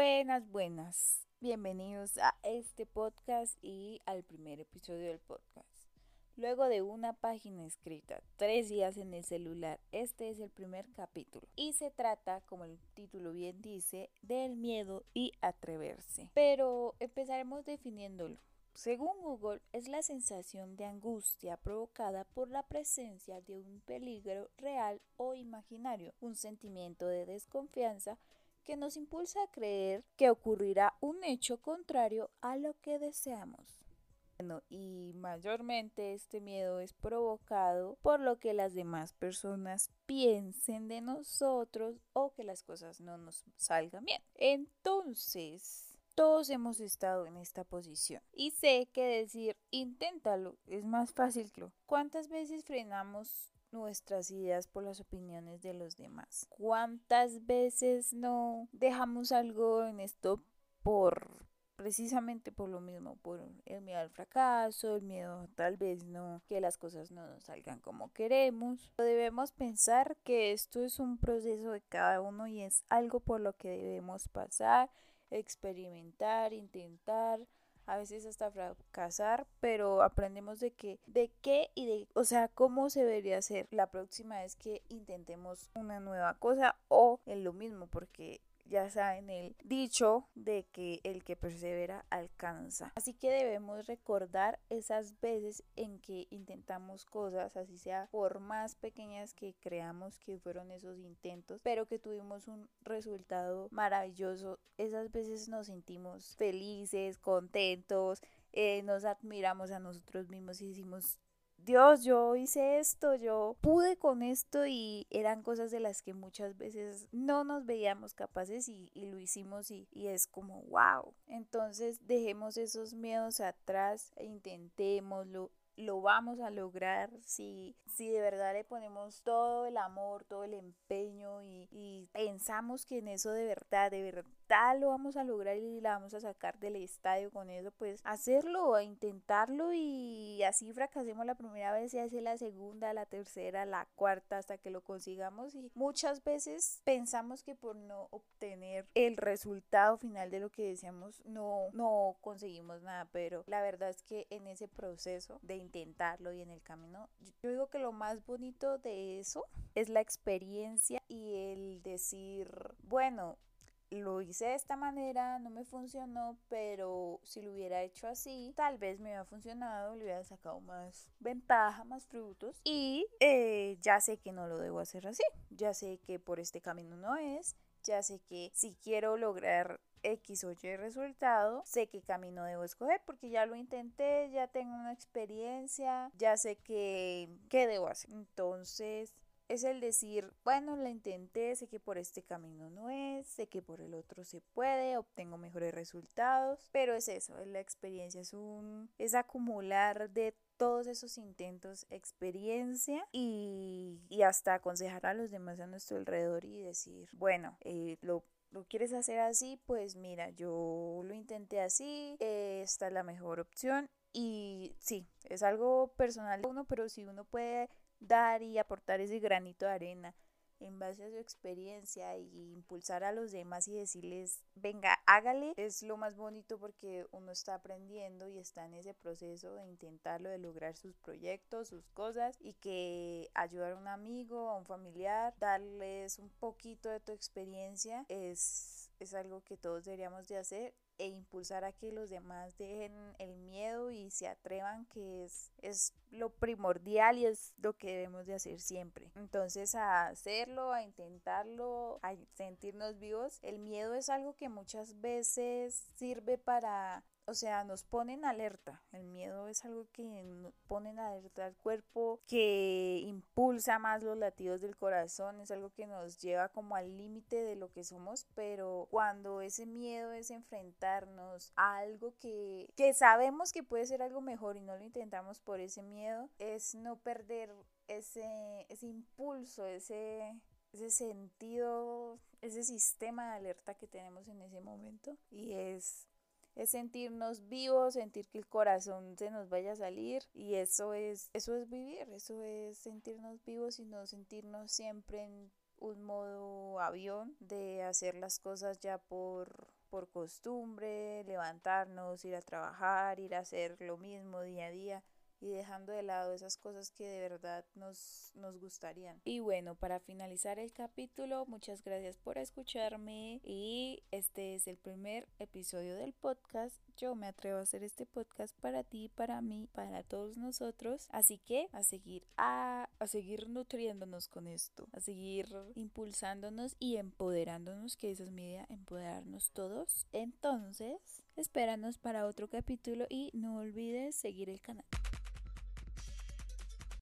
Buenas, buenas. Bienvenidos a este podcast y al primer episodio del podcast. Luego de una página escrita, tres días en el celular, este es el primer capítulo. Y se trata, como el título bien dice, del miedo y atreverse. Pero empezaremos definiéndolo. Según Google, es la sensación de angustia provocada por la presencia de un peligro real o imaginario, un sentimiento de desconfianza que nos impulsa a creer que ocurrirá un hecho contrario a lo que deseamos. Bueno, y mayormente este miedo es provocado por lo que las demás personas piensen de nosotros o que las cosas no nos salgan bien. Entonces, todos hemos estado en esta posición. Y sé que decir inténtalo es más fácil que lo. ¿Cuántas veces frenamos nuestras ideas por las opiniones de los demás? ¿Cuántas veces no dejamos algo en esto por precisamente por lo mismo, por el miedo al fracaso, el miedo tal vez no que las cosas no nos salgan como queremos. Debemos pensar que esto es un proceso de cada uno y es algo por lo que debemos pasar experimentar, intentar, a veces hasta fracasar, pero aprendemos de qué, de qué y de, o sea, cómo se debería hacer la próxima vez que intentemos una nueva cosa o en lo mismo, porque ya saben el dicho de que el que persevera alcanza. Así que debemos recordar esas veces en que intentamos cosas, así sea por más pequeñas que creamos que fueron esos intentos, pero que tuvimos un resultado maravilloso. Esas veces nos sentimos felices, contentos, eh, nos admiramos a nosotros mismos y decimos, Dios, yo hice esto, yo pude con esto y eran cosas de las que muchas veces no nos veíamos capaces y, lo hicimos y, y, es como wow. Entonces dejemos esos miedos atrás e intentémoslo, lo vamos a lograr si, si de verdad le ponemos todo el amor, todo el empeño y, y, pensamos que en eso de verdad, de verdad lo vamos a lograr y la vamos a sacar del estadio con eso, pues hacerlo, a intentarlo y así fracasemos la primera vez, se hace la segunda, la tercera, la cuarta hasta que lo consigamos. Y muchas veces pensamos que por no obtener el resultado final de lo que deseamos no, no conseguimos nada, pero la verdad es que en ese proceso de intentarlo y en el camino. Yo digo que lo más bonito de eso es la experiencia y el decir, bueno, lo hice de esta manera, no me funcionó, pero si lo hubiera hecho así, tal vez me hubiera funcionado, le hubiera sacado más ventaja, más frutos. Y eh, ya sé que no lo debo hacer así, ya sé que por este camino no es, ya sé que si quiero lograr X o Y resultado, sé qué camino debo escoger porque ya lo intenté, ya tengo una experiencia, ya sé qué, qué debo hacer. Entonces, es el decir, bueno, la intenté, sé que por este camino no es, sé que por el otro se puede, obtengo mejores resultados, pero es eso, es la experiencia, es un es acumular de todos esos intentos experiencia y, y hasta aconsejar a los demás a nuestro alrededor y decir, bueno, eh, lo lo quieres hacer así, pues mira, yo lo intenté así, esta es la mejor opción y sí, es algo personal de uno, pero si uno puede dar y aportar ese granito de arena en base a su experiencia y impulsar a los demás y decirles, venga, hágale, es lo más bonito porque uno está aprendiendo y está en ese proceso de intentarlo, de lograr sus proyectos, sus cosas y que ayudar a un amigo, a un familiar, darles un poquito de tu experiencia es, es algo que todos deberíamos de hacer e impulsar a que los demás dejen el miedo y se atrevan, que es, es lo primordial y es lo que debemos de hacer siempre. Entonces a hacerlo, a intentarlo, a sentirnos vivos, el miedo es algo que muchas veces sirve para o sea, nos ponen alerta. El miedo es algo que pone en alerta al cuerpo, que impulsa más los latidos del corazón, es algo que nos lleva como al límite de lo que somos, pero cuando ese miedo es enfrentarnos a algo que, que sabemos que puede ser algo mejor y no lo intentamos por ese es no perder ese, ese impulso, ese, ese sentido, ese sistema de alerta que tenemos en ese momento. Y es es sentirnos vivos, sentir que el corazón se nos vaya a salir. Y eso es eso es vivir, eso es sentirnos vivos y no sentirnos siempre en un modo avión de hacer las cosas ya por por costumbre, levantarnos, ir a trabajar, ir a hacer lo mismo día a día y dejando de lado esas cosas que de verdad nos, nos gustarían. Y bueno, para finalizar el capítulo, muchas gracias por escucharme y este es el primer episodio del podcast. Yo me atrevo a hacer este podcast para ti, para mí, para todos nosotros. Así que a seguir, a, a seguir nutriéndonos con esto, a seguir impulsándonos y empoderándonos, que esa es mi idea, empoderarnos todos. Entonces, espéranos para otro capítulo y no olvides seguir el canal.